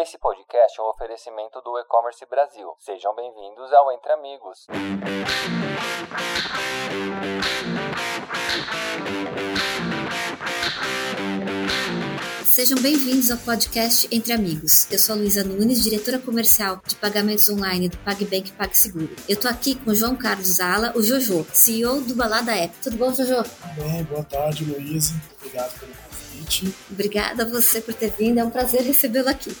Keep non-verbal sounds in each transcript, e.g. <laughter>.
Esse podcast é um oferecimento do E-Commerce Brasil. Sejam bem-vindos ao Entre Amigos. Sejam bem-vindos ao podcast Entre Amigos. Eu sou a Luísa Nunes, diretora comercial de pagamentos online do PagBank PagSeguro. Eu tô aqui com o João Carlos Ala, o Jojo, CEO do Balada App. Tudo bom, Jojo? Tudo bem, boa tarde, Luísa. Obrigado pelo convite. Obrigada a você por ter vindo, é um prazer recebê-lo aqui.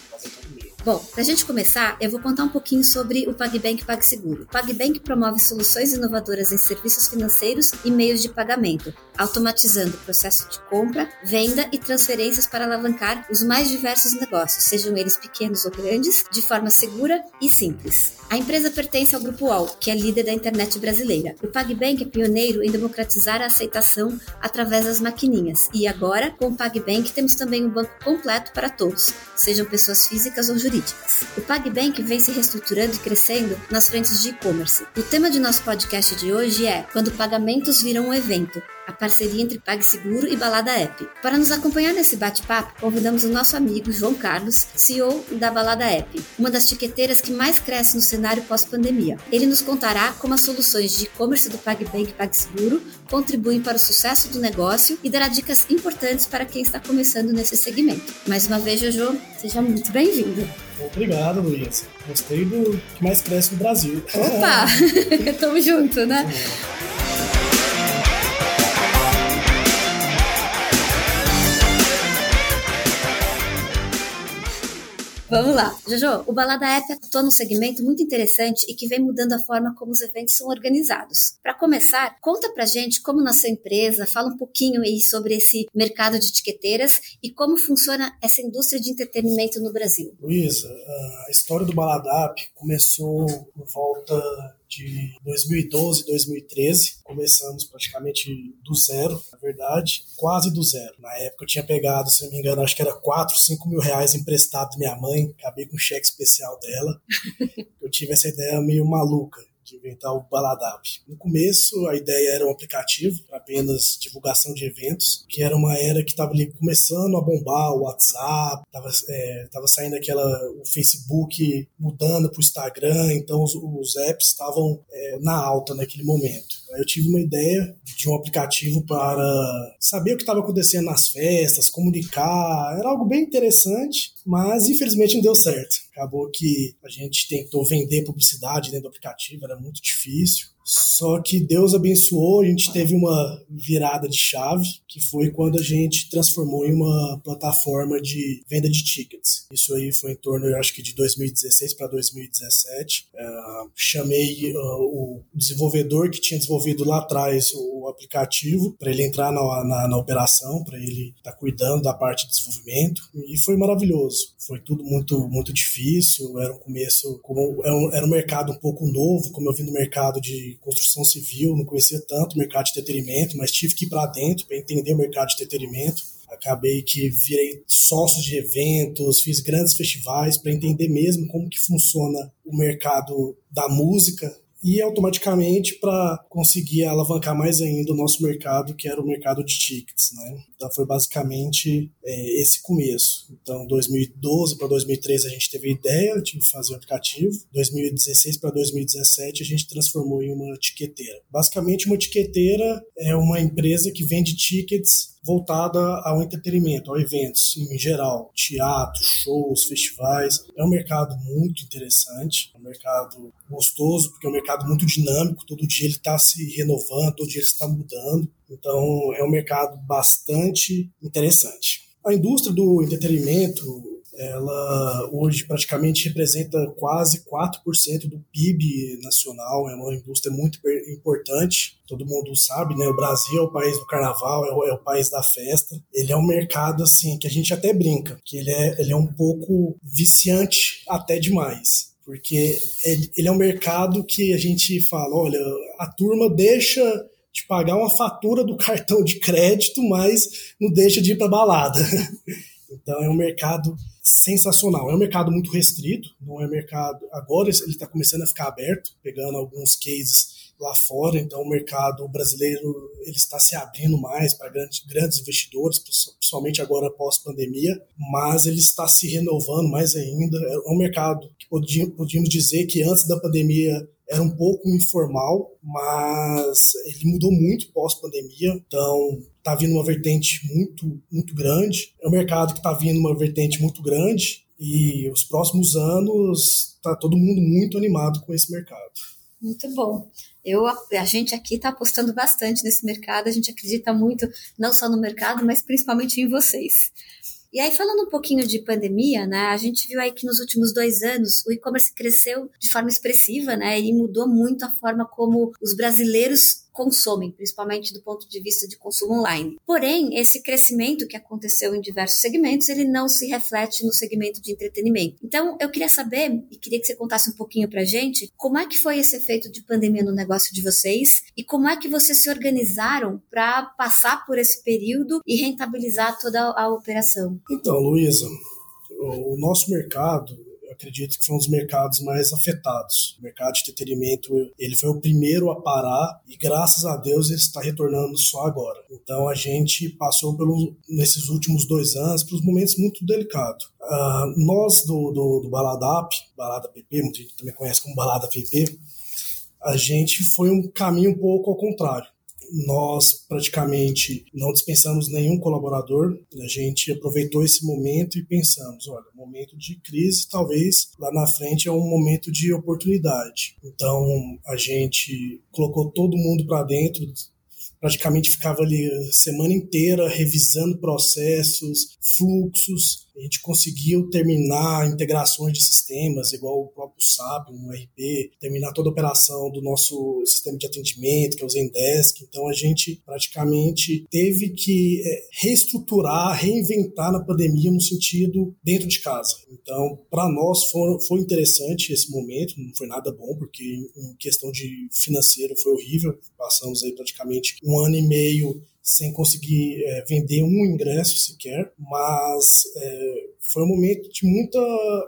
Bom, para a gente começar, eu vou contar um pouquinho sobre o PagBank PagSeguro. O PagBank promove soluções inovadoras em serviços financeiros e meios de pagamento, automatizando o processo de compra, venda e transferências para alavancar os mais diversos negócios, sejam eles pequenos ou grandes, de forma segura e simples. A empresa pertence ao Grupo UOL, que é líder da internet brasileira. O PagBank é pioneiro em democratizar a aceitação através das maquininhas. E agora, com o PagBank, temos também um banco completo para todos, sejam pessoas físicas ou jurídicas. O PagBank vem se reestruturando e crescendo nas frentes de e-commerce. O tema de nosso podcast de hoje é Quando pagamentos viram um evento, a parceria entre PagSeguro e Balada App. Para nos acompanhar nesse bate-papo, convidamos o nosso amigo João Carlos, CEO da Balada App, uma das tiqueteiras que mais cresce no cenário pós-pandemia. Ele nos contará como as soluções de e-commerce do PagBank e PagSeguro contribuem para o sucesso do negócio e dará dicas importantes para quem está começando nesse segmento. Mais uma vez, Jojo, seja muito bem-vindo. Obrigado, Luísa. Gostei do que mais cresce no Brasil. Opa! <laughs> <laughs> Tamo junto, né? Vamos lá. Jojo, o Balada App atua num segmento muito interessante e que vem mudando a forma como os eventos são organizados. Para começar, conta pra gente como nasceu a empresa, fala um pouquinho aí sobre esse mercado de etiqueteiras e como funciona essa indústria de entretenimento no Brasil. Luísa, a história do Balada App começou por volta de 2012, 2013. Começamos praticamente do zero, na verdade, quase do zero. Na época eu tinha pegado, se não me engano, acho que era 4, 5 mil reais emprestado da minha mãe, acabei com um cheque especial dela. <laughs> eu tive essa ideia meio maluca de inventar o Baladap. No começo, a ideia era um aplicativo apenas divulgação de eventos, que era uma era que estava ali começando a bombar o WhatsApp, estava é, tava saindo aquela o Facebook mudando para o Instagram, então os, os apps estavam é, na alta naquele momento. Eu tive uma ideia de um aplicativo para saber o que estava acontecendo nas festas, comunicar, era algo bem interessante, mas infelizmente não deu certo. Acabou que a gente tentou vender publicidade dentro do aplicativo, era muito difícil. Só que Deus abençoou, a gente teve uma virada de chave, que foi quando a gente transformou em uma plataforma de venda de tickets. Isso aí foi em torno, eu acho que de 2016 para 2017. Uh, chamei uh, o desenvolvedor que tinha desenvolvido lá atrás o aplicativo para ele entrar na, na, na operação, para ele estar tá cuidando da parte de desenvolvimento. E foi maravilhoso. Foi tudo muito, muito difícil. Era um começo, como era um, era um mercado um pouco novo, como eu vim do mercado de construção civil, não conhecia tanto o mercado de entretenimento, mas tive que ir para dentro para entender o mercado de entretenimento. Acabei que virei sócio de eventos, fiz grandes festivais para entender mesmo como que funciona o mercado da música e automaticamente para conseguir alavancar mais ainda o nosso mercado, que era o mercado de tickets, né? Então foi basicamente é, esse começo. Então, 2012 para 2013 a gente teve a ideia de fazer o aplicativo. 2016 para 2017 a gente transformou em uma etiqueteira. Basicamente, uma etiqueteira é uma empresa que vende tickets voltada ao entretenimento, a eventos em geral, teatro, shows, festivais. É um mercado muito interessante, é um mercado gostoso, porque é um mercado muito dinâmico, todo dia ele está se renovando, todo dia ele está mudando. Então, é um mercado bastante interessante. A indústria do entretenimento, ela hoje praticamente representa quase 4% do PIB nacional, é uma indústria muito importante, todo mundo sabe, né? O Brasil é o país do carnaval, é o, é o, país da festa. Ele é um mercado, assim, que a gente até brinca, que ele é, ele é um pouco viciante até demais. Porque ele, é um mercado que a gente fala, olha, a turma deixa de pagar uma fatura do <laughs> cartão de crédito, mas não deixa de ir para balada. <laughs> Então é um mercado sensacional. É um mercado muito restrito, não é mercado. Agora ele está começando a ficar aberto, pegando alguns cases lá fora, então o mercado brasileiro ele está se abrindo mais para grandes, grandes investidores, principalmente agora pós-pandemia, mas ele está se renovando mais ainda. É um mercado que podíamos dizer que antes da pandemia era um pouco informal, mas ele mudou muito pós-pandemia, então está vindo uma vertente muito, muito grande. É um mercado que está vindo uma vertente muito grande e os próximos anos está todo mundo muito animado com esse mercado. Muito bom. Eu, a gente aqui está apostando bastante nesse mercado, a gente acredita muito, não só no mercado, mas principalmente em vocês. E aí, falando um pouquinho de pandemia, né, a gente viu aí que nos últimos dois anos o e-commerce cresceu de forma expressiva, né, e mudou muito a forma como os brasileiros consomem, principalmente do ponto de vista de consumo online. Porém, esse crescimento que aconteceu em diversos segmentos, ele não se reflete no segmento de entretenimento. Então, eu queria saber e queria que você contasse um pouquinho pra gente como é que foi esse efeito de pandemia no negócio de vocês e como é que vocês se organizaram para passar por esse período e rentabilizar toda a operação. Então, Luísa, o nosso mercado acredito que foi um dos mercados mais afetados. O mercado de entretenimento, ele foi o primeiro a parar e graças a Deus ele está retornando só agora. Então a gente passou pelos, nesses últimos dois anos por momentos muito delicados. Uh, nós do, do, do Baladap, Balada PP, muita gente também conhece como Balada PP, a gente foi um caminho um pouco ao contrário nós praticamente não dispensamos nenhum colaborador. A gente aproveitou esse momento e pensamos, olha, momento de crise, talvez lá na frente é um momento de oportunidade. Então a gente colocou todo mundo para dentro, praticamente ficava ali a semana inteira revisando processos, fluxos, a gente conseguiu terminar integrações de sistemas, igual o próprio SAP, um RP, terminar toda a operação do nosso sistema de atendimento, que é o Zendesk. Então a gente praticamente teve que é, reestruturar, reinventar na pandemia no sentido dentro de casa. Então, para nós foi, foi interessante esse momento, não foi nada bom, porque em questão de financeiro foi horrível. Passamos aí praticamente um ano e meio sem conseguir é, vender um ingresso sequer, mas é, foi um momento de muito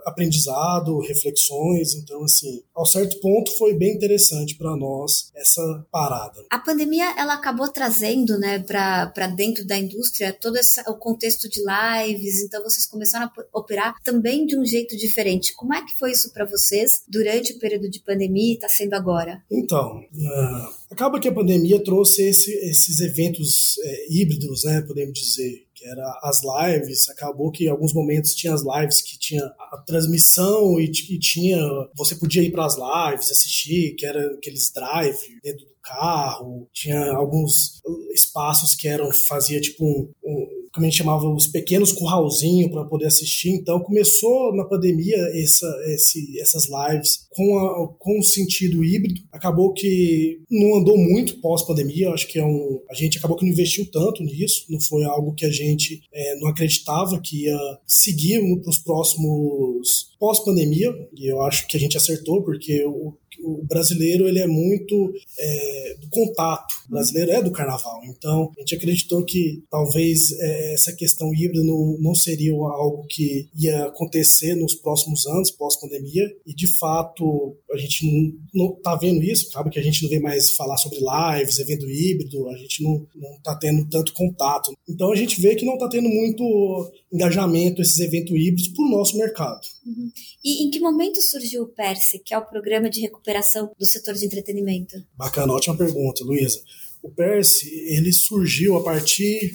aprendizado, reflexões, então assim, ao certo ponto foi bem interessante para nós essa parada. A pandemia ela acabou trazendo, né, para dentro da indústria todo esse, o contexto de lives, então vocês começaram a operar também de um jeito diferente. Como é que foi isso para vocês durante o período de pandemia e está sendo agora? Então, uh, acaba que a pandemia trouxe esse, esses eventos é, híbridos, né, podemos dizer que era as lives. Acabou que em alguns momentos tinha as lives que tinha a transmissão e, e tinha. Você podia ir para as lives, assistir, que era aqueles drive dentro do carro. Tinha alguns espaços que eram. fazia tipo um, um como a gente chamava, os pequenos curralzinhos para poder assistir. Então começou na pandemia essa, esse, essas lives com, a, com um sentido híbrido. Acabou que não andou muito pós-pandemia. Acho que é um, a gente acabou que não investiu tanto nisso. Não foi algo que a gente é, não acreditava que ia seguir para os próximos pós-pandemia. E eu acho que a gente acertou porque o o brasileiro ele é muito é, do contato, o brasileiro é do carnaval. Então, a gente acreditou que talvez é, essa questão híbrida não, não seria algo que ia acontecer nos próximos anos, pós-pandemia, e de fato a gente não está vendo isso, acaba que a gente não vê mais falar sobre lives, evento híbrido, a gente não está tendo tanto contato. Então, a gente vê que não está tendo muito engajamento esses eventos híbridos para o nosso mercado. Uhum. E em que momento surgiu o PERSE, que é o Programa de Recuperação do Setor de Entretenimento? Bacana, ótima pergunta, Luísa. O PERSE, ele surgiu a partir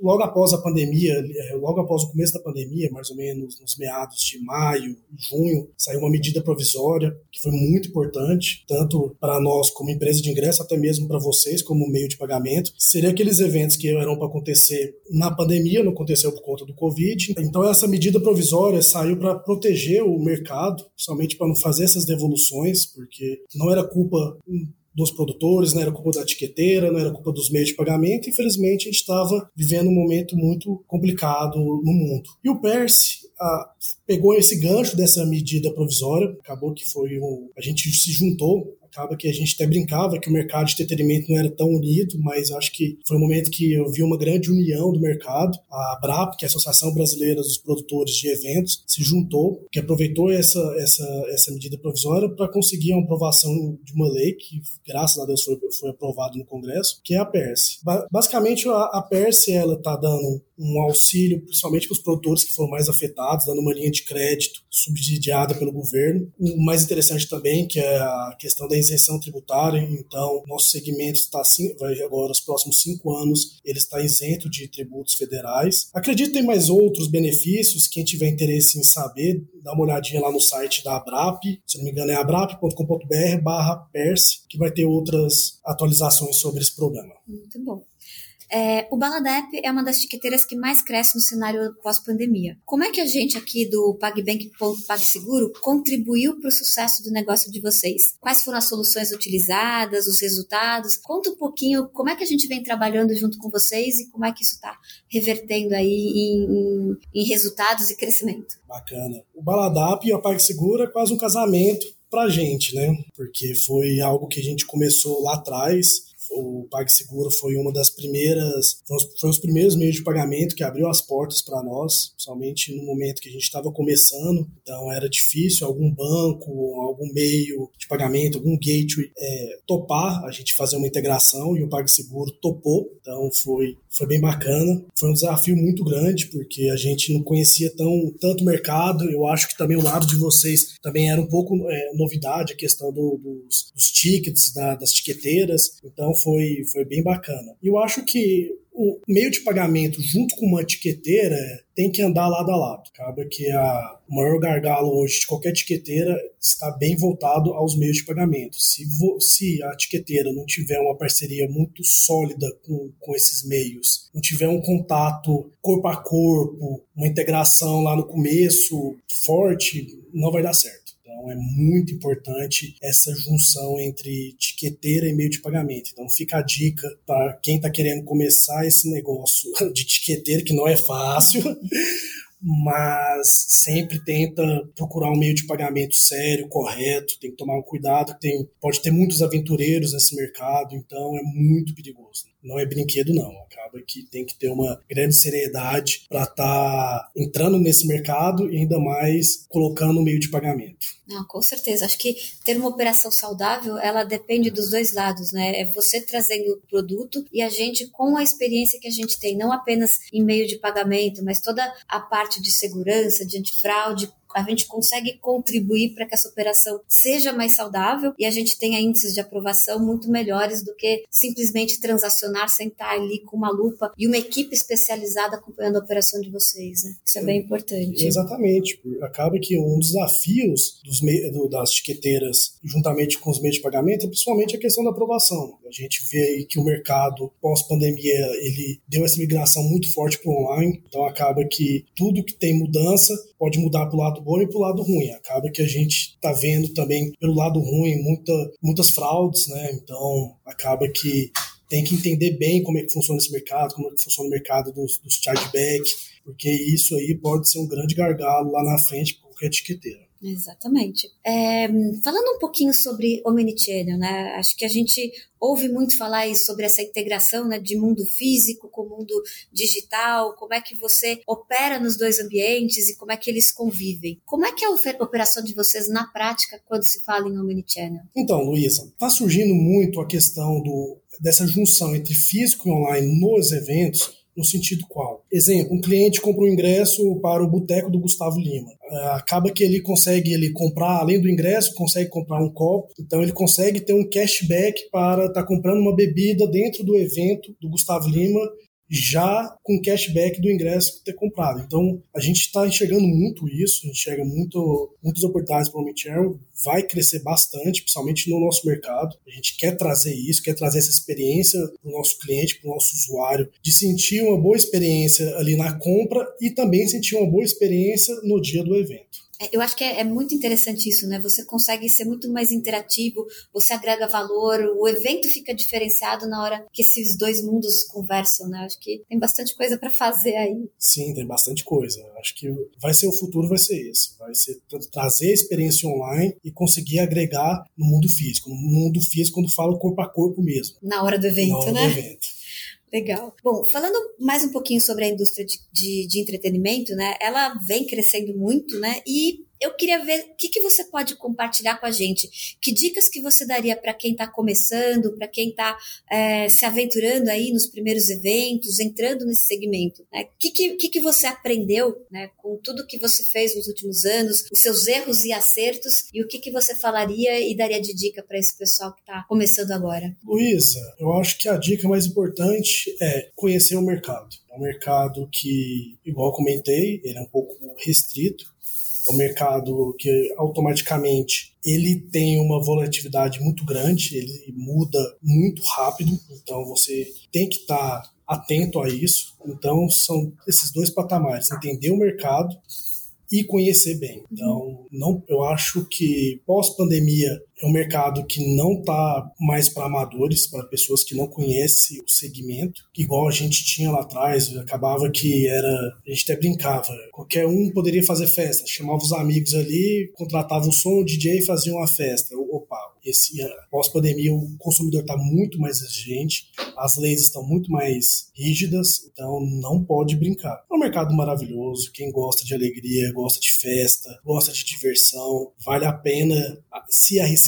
logo após a pandemia, é, logo após o começo da pandemia, mais ou menos nos meados de maio, junho, saiu uma medida provisória que foi muito importante, tanto para nós como empresa de ingresso, até mesmo para vocês como meio de pagamento. Seria aqueles eventos que eram para acontecer na pandemia, não aconteceu por conta do Covid. Então essa medida provisória saiu para proteger o mercado, somente para não fazer essas devoluções, porque não era culpa dos produtores, não era culpa da etiqueteira, não era culpa dos meios de pagamento. Infelizmente, a gente estava vivendo um momento muito complicado no mundo. E o PERSE a, pegou esse gancho dessa medida provisória, acabou que foi um, a gente se juntou acaba que a gente até brincava que o mercado de entretenimento não era tão unido, mas acho que foi um momento que eu vi uma grande união do mercado. A BRAP, que é a Associação Brasileira dos Produtores de Eventos, se juntou, que aproveitou essa, essa, essa medida provisória para conseguir uma aprovação de uma lei que, graças a Deus, foi, foi aprovada no Congresso, que é a PERSE. Ba basicamente, a, a PERSE está dando um auxílio, principalmente para os produtores que foram mais afetados, dando uma linha de crédito subsidiada pelo governo. O mais interessante também, que é a questão da isenção tributária. Então, nosso segmento está assim, vai agora, os próximos cinco anos, ele está isento de tributos federais. Acredito que tem mais outros benefícios. Quem tiver interesse em saber, dá uma olhadinha lá no site da Abrap. Se não me engano, é abrap.com.br/perse, que vai ter outras atualizações sobre esse programa. Muito bom. É, o Baladep é uma das tiqueteiras que mais cresce no cenário pós-pandemia. Como é que a gente aqui do PagBank.PagSeguro contribuiu para o sucesso do negócio de vocês? Quais foram as soluções utilizadas, os resultados? Conta um pouquinho como é que a gente vem trabalhando junto com vocês e como é que isso está revertendo aí em, em, em, resultados e crescimento. Bacana. O Baladap e a PagSeguro é quase um casamento pra gente, né? Porque foi algo que a gente começou lá atrás, o PagSeguro foi uma das primeiras, foi os primeiros meios de pagamento que abriu as portas para nós, somente no momento que a gente estava começando, então era difícil algum banco, algum meio de pagamento, algum gateway é, topar a gente fazer uma integração e o PagSeguro topou, então foi, foi bem bacana. Foi um desafio muito grande porque a gente não conhecia tão, tanto mercado, eu acho que também o lado de vocês também era um pouco é, novidade a questão do, dos, dos tickets, da, das tiqueteiras, então foi, foi bem bacana. E eu acho que o meio de pagamento junto com uma etiqueteira tem que andar lado a lado. Acaba que a, o maior gargalo hoje de qualquer etiqueteira está bem voltado aos meios de pagamento. Se, vo, se a etiqueteira não tiver uma parceria muito sólida com, com esses meios, não tiver um contato corpo a corpo, uma integração lá no começo forte, não vai dar certo. Então é muito importante essa junção entre etiqueteira e meio de pagamento. Então fica a dica para quem está querendo começar esse negócio <laughs> de etiqueteira, que não é fácil. <laughs> mas sempre tenta procurar um meio de pagamento sério, correto, tem que tomar um cuidado, tem, pode ter muitos aventureiros nesse mercado, então é muito perigoso. Não é brinquedo, não. Acaba que tem que ter uma grande seriedade para estar tá entrando nesse mercado e ainda mais colocando o meio de pagamento. Não, com certeza. Acho que ter uma operação saudável, ela depende dos dois lados, né? É você trazendo o produto e a gente com a experiência que a gente tem, não apenas em meio de pagamento, mas toda a parte de segurança, de antifraude, a gente consegue contribuir para que essa operação seja mais saudável e a gente tenha índices de aprovação muito melhores do que simplesmente transacionar, sentar ali com uma lupa e uma equipe especializada acompanhando a operação de vocês. Né? Isso é bem importante. Exatamente. Acaba que um dos desafios dos do, das etiqueteiras, juntamente com os meios de pagamento, é principalmente a questão da aprovação. A gente vê aí que o mercado pós-pandemia ele deu essa migração muito forte para o online, então acaba que tudo que tem mudança pode mudar para o lado bom e para o lado ruim. Acaba que a gente está vendo também pelo lado ruim muita, muitas fraudes, né? Então acaba que tem que entender bem como é que funciona esse mercado, como é que funciona o mercado dos, dos porque isso aí pode ser um grande gargalo lá na frente para qualquer etiqueteira. Exatamente. É, falando um pouquinho sobre Omnichannel, né? Acho que a gente ouve muito falar sobre essa integração né, de mundo físico com mundo digital, como é que você opera nos dois ambientes e como é que eles convivem. Como é que é a operação de vocês na prática quando se fala em Omnichannel? Então, Luísa, está surgindo muito a questão do, dessa junção entre físico e online nos eventos, no sentido qual? Exemplo, um cliente compra um ingresso para o Boteco do Gustavo Lima. Ah, acaba que ele consegue ele comprar, além do ingresso, consegue comprar um copo, então ele consegue ter um cashback para estar tá comprando uma bebida dentro do evento do Gustavo Lima já com cashback do ingresso ter comprado. Então, a gente está enxergando muito isso, enxerga muito, muitas oportunidades para o Omnichannel, vai crescer bastante, principalmente no nosso mercado. A gente quer trazer isso, quer trazer essa experiência para o nosso cliente, para o nosso usuário, de sentir uma boa experiência ali na compra e também sentir uma boa experiência no dia do evento. É, eu acho que é, é, muito interessante isso, né? Você consegue ser muito mais interativo, você agrega valor, o evento fica diferenciado na hora que esses dois mundos conversam, né? Acho que tem bastante coisa para fazer aí. Sim, tem bastante coisa. Acho que vai ser o futuro, vai ser esse. Vai ser trazer a experiência online e conseguir agregar no mundo físico. No mundo físico, quando fala corpo a corpo mesmo. Na hora do evento, na hora né? Do evento. Legal. Bom, falando mais um pouquinho sobre a indústria de, de, de entretenimento, né? Ela vem crescendo muito, né? E eu queria ver o que, que você pode compartilhar com a gente. Que dicas que você daria para quem está começando, para quem está é, se aventurando aí nos primeiros eventos, entrando nesse segmento? O né? que, que, que, que você aprendeu né, com tudo que você fez nos últimos anos, os seus erros e acertos, e o que, que você falaria e daria de dica para esse pessoal que está começando agora? Luísa, eu acho que a dica mais importante é conhecer o mercado. É um mercado que, igual comentei, ele é um pouco restrito, é um mercado que automaticamente ele tem uma volatilidade muito grande, ele muda muito rápido, então você tem que estar tá atento a isso. Então são esses dois patamares, entender o mercado e conhecer bem. Então, não, eu acho que pós-pandemia é um mercado que não está mais para amadores, para pessoas que não conhecem o segmento, igual a gente tinha lá atrás, acabava que era, a gente até brincava, qualquer um poderia fazer festa, chamava os amigos ali, contratava o som, o DJ e fazia uma festa. Opa, esse pós-pandemia o consumidor está muito mais exigente, as leis estão muito mais rígidas, então não pode brincar. É um mercado maravilhoso, quem gosta de alegria, gosta de festa, gosta de diversão, vale a pena se arriscar,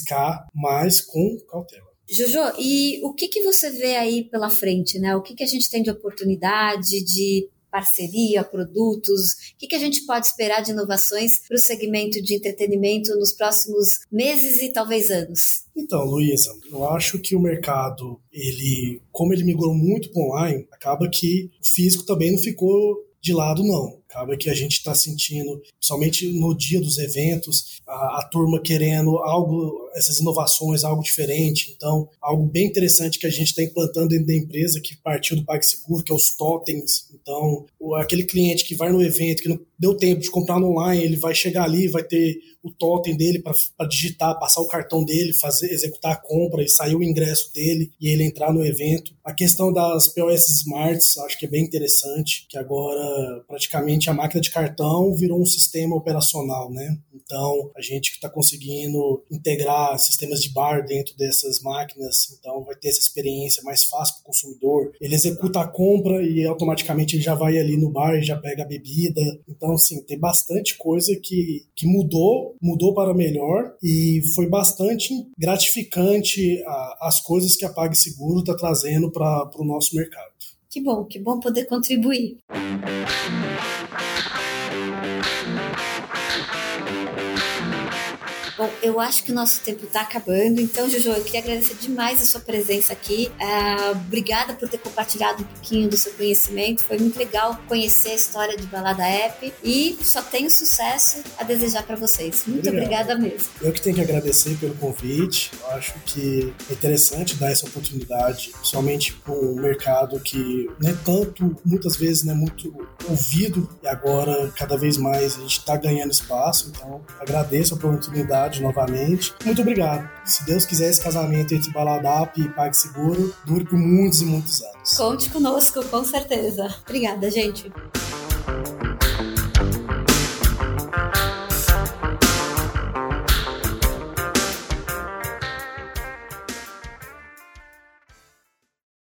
mas com cautela. Jojo, e o que, que você vê aí pela frente, né? O que, que a gente tem de oportunidade, de parceria, produtos? O que, que a gente pode esperar de inovações para o segmento de entretenimento nos próximos meses e talvez anos? Então, Luísa, eu acho que o mercado, ele, como ele migrou muito para online, acaba que o físico também não ficou de lado, não. Acaba que a gente está sentindo, principalmente no dia dos eventos, a, a, turma querendo algo, essas inovações, algo diferente. Então, algo bem interessante que a gente está implantando dentro da empresa, que partiu do PagSeguro, que é os totens. Então, o, aquele cliente que vai no evento, que não deu tempo de comprar online, ele vai chegar ali, vai ter o totem dele para digitar, passar o cartão dele, fazer executar a compra e sair o ingresso dele e ele entrar no evento. A questão das POS Smarts, acho que é bem interessante, que agora praticamente a máquina de cartão virou um sistema operacional, né? Então, a gente está conseguindo integrar sistemas de bar dentro dessas máquinas, então vai ter essa experiência mais fácil para o consumidor. Ele executa a compra e automaticamente ele já vai ali no bar e já pega a bebida. Então, assim, tem bastante coisa que, que mudou, mudou para melhor e foi bastante gratificante a, as coisas que a PagSeguro está trazendo para o nosso mercado. Que bom, que bom poder contribuir. Eu acho que o nosso tempo está acabando, então, Jojo, eu queria agradecer demais a sua presença aqui. Uh, obrigada por ter compartilhado um pouquinho do seu conhecimento. Foi muito legal conhecer a história de Balada App e só tenho sucesso a desejar para vocês. Muito Obrigado. obrigada mesmo. Eu que tenho que agradecer pelo convite. Eu acho que é interessante dar essa oportunidade, somente para um mercado que não é tanto, muitas vezes, não é muito ouvido e agora, cada vez mais, a gente está ganhando espaço. Então, agradeço a oportunidade novamente. Muito obrigado. Se Deus quiser, esse casamento entre Baladap e PagSeguro dure por muitos e muitos anos. Conte conosco, com certeza. Obrigada, gente.